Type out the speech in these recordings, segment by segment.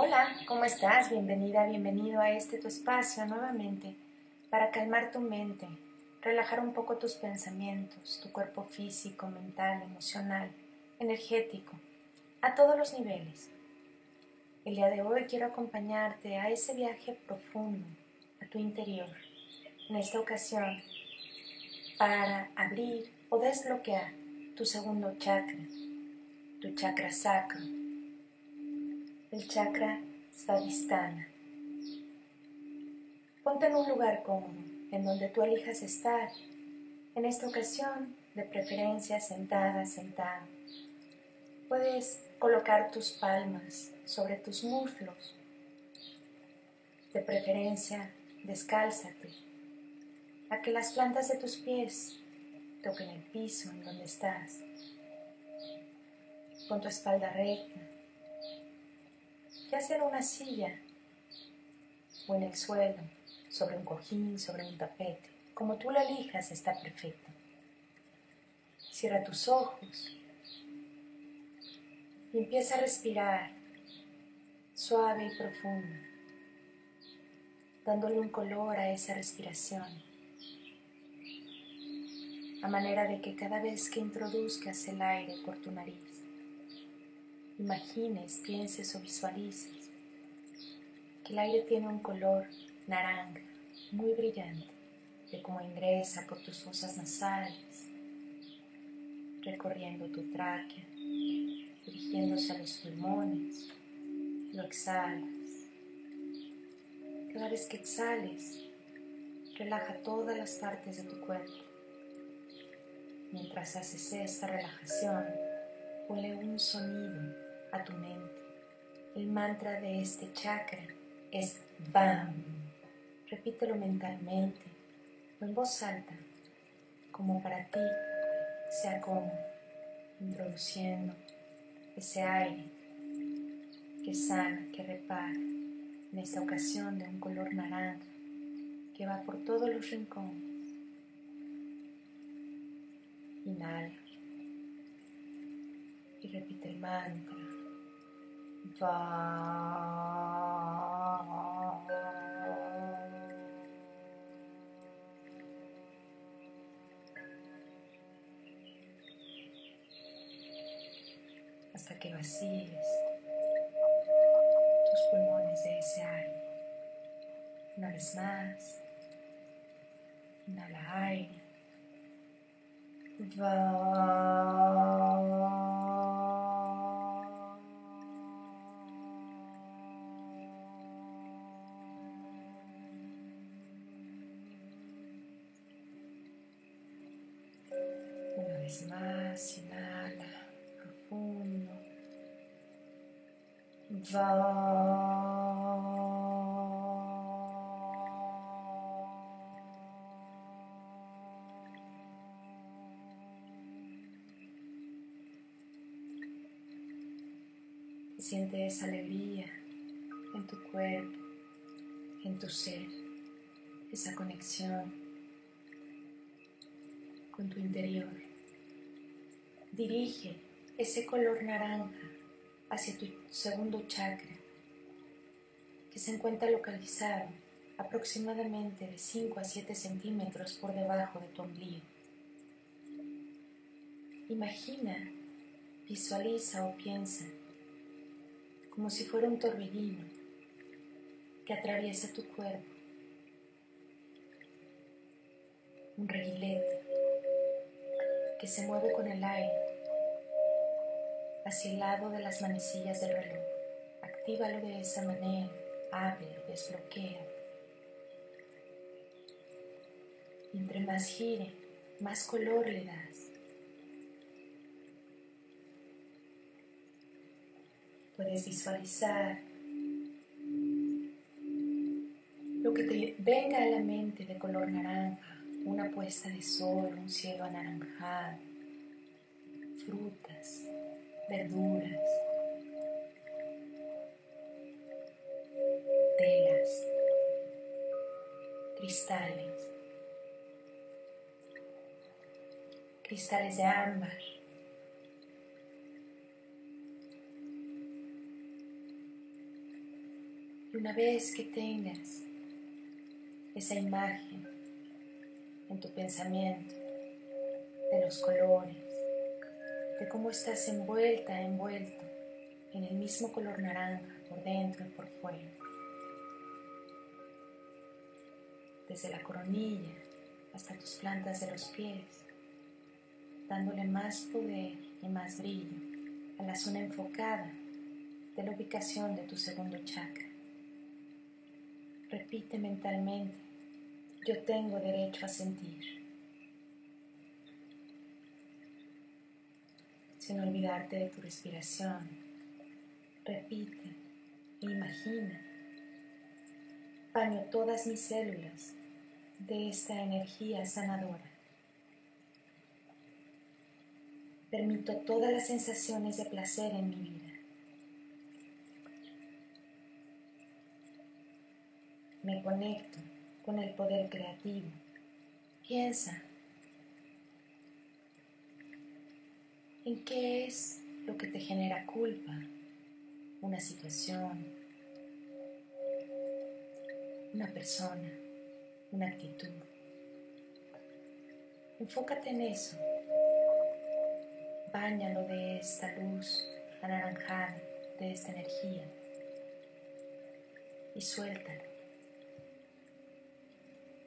Hola, ¿cómo estás? Bienvenida, bienvenido a este tu espacio nuevamente para calmar tu mente, relajar un poco tus pensamientos, tu cuerpo físico, mental, emocional, energético, a todos los niveles. El día de hoy quiero acompañarte a ese viaje profundo, a tu interior, en esta ocasión, para abrir o desbloquear tu segundo chakra, tu chakra sacro el chakra Svadhisthana. Ponte en un lugar cómodo, en donde tú elijas estar. En esta ocasión, de preferencia sentada, sentado. Puedes colocar tus palmas sobre tus muslos. De preferencia, descálzate, a que las plantas de tus pies toquen el piso en donde estás. Con tu espalda recta, ya sea en una silla o en el suelo, sobre un cojín, sobre un tapete, como tú lo elijas está perfecto. Cierra tus ojos y empieza a respirar suave y profundo, dándole un color a esa respiración, a manera de que cada vez que introduzcas el aire por tu nariz, imagines, pienses o visualices que el aire tiene un color naranja, muy brillante, de cómo ingresa por tus fosas nasales, recorriendo tu tráquea, dirigiéndose a los pulmones, lo exhalas. Cada vez que exhales, relaja todas las partes de tu cuerpo. Mientras haces esta relajación, ponle un sonido a tu mente. El mantra de este chakra es BAM. Repítelo mentalmente o en voz alta, como para ti sea como introduciendo ese aire que sana, que repara, en esta ocasión de un color naranja que va por todos los rincones. Inhala y repite el mantra. Hasta que vacíes tus pulmones de ese aire. Una vez más, inhala aire. más, Siente esa alegría en tu cuerpo, en tu ser, esa conexión con tu interior. Dirige ese color naranja hacia tu segundo chakra, que se encuentra localizado aproximadamente de 5 a 7 centímetros por debajo de tu ombligo. Imagina, visualiza o piensa como si fuera un torbellino que atraviesa tu cuerpo, un reguilete que se mueve con el aire hacia el lado de las manecillas del reloj. Actívalo de esa manera, ábrelo, desbloquea. entre más gire, más color le das. Puedes visualizar lo que te venga a la mente de color naranja, una puesta de sol, un cielo anaranjado, frutas, verduras, telas, cristales, cristales de ámbar. Y una vez que tengas esa imagen en tu pensamiento de los colores, de cómo estás envuelta, envuelto en el mismo color naranja por dentro y por fuera, desde la coronilla hasta tus plantas de los pies, dándole más poder y más brillo a la zona enfocada de la ubicación de tu segundo chakra. Repite mentalmente, yo tengo derecho a sentir. Sin olvidarte de tu respiración, repite imagina. Baño todas mis células de esta energía sanadora. Permito todas las sensaciones de placer en mi vida. Me conecto con el poder creativo. Piensa en qué es lo que te genera culpa, una situación, una persona una actitud. Enfócate en eso. Báñalo de esta luz anaranjada, de esta energía. Y suéltalo.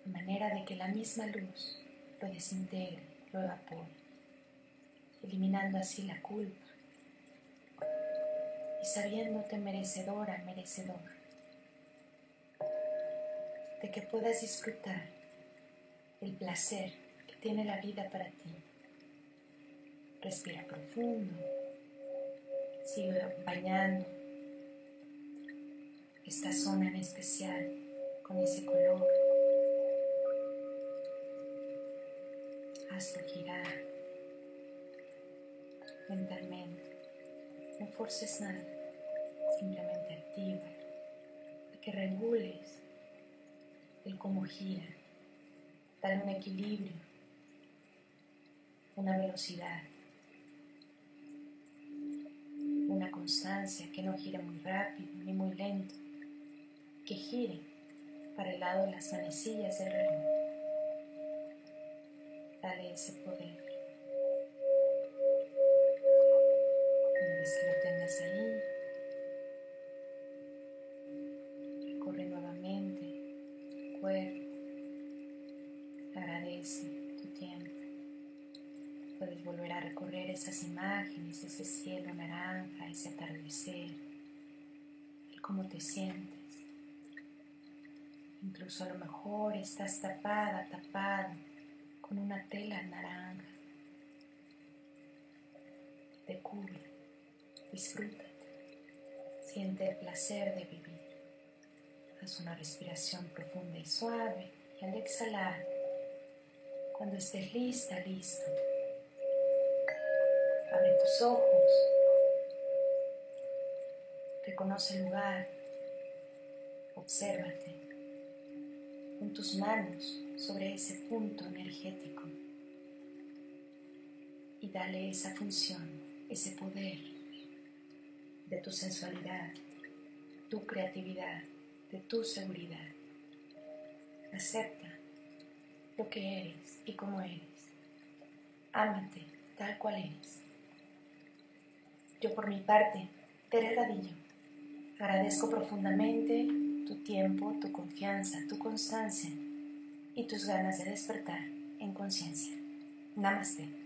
De manera de que la misma luz lo desintegre, lo evapore, eliminando así la culpa y sabiéndote merecedora, merecedor de que puedas disfrutar el placer que tiene la vida para ti. Respira profundo, sigue bañando esta zona en especial con ese color. Hazlo girar mentalmente. No forces nada, simplemente activa, que regules el cómo gira, dar un equilibrio, una velocidad, una constancia que no gire muy rápido ni muy lento, que gire para el lado de las manecillas del reloj. Dale ese poder. Vez lo tengas ahí, Agradece tu tiempo. Puedes volver a recorrer esas imágenes, ese cielo naranja, ese atardecer, el cómo te sientes. Incluso a lo mejor estás tapada, tapado con una tela naranja. Te cubre, disfrútate, siente el placer de vivir. Haz una respiración profunda y suave y al exhalar, cuando estés lista, listo, abre tus ojos, reconoce el lugar, obsérvate, con tus manos sobre ese punto energético y dale esa función, ese poder de tu sensualidad, tu creatividad, de tu seguridad. Acepta lo que eres y cómo eres. Ámate tal cual eres. Yo por mi parte, Tere Radillo, agradezco profundamente tu tiempo, tu confianza, tu constancia y tus ganas de despertar en conciencia. Namaste.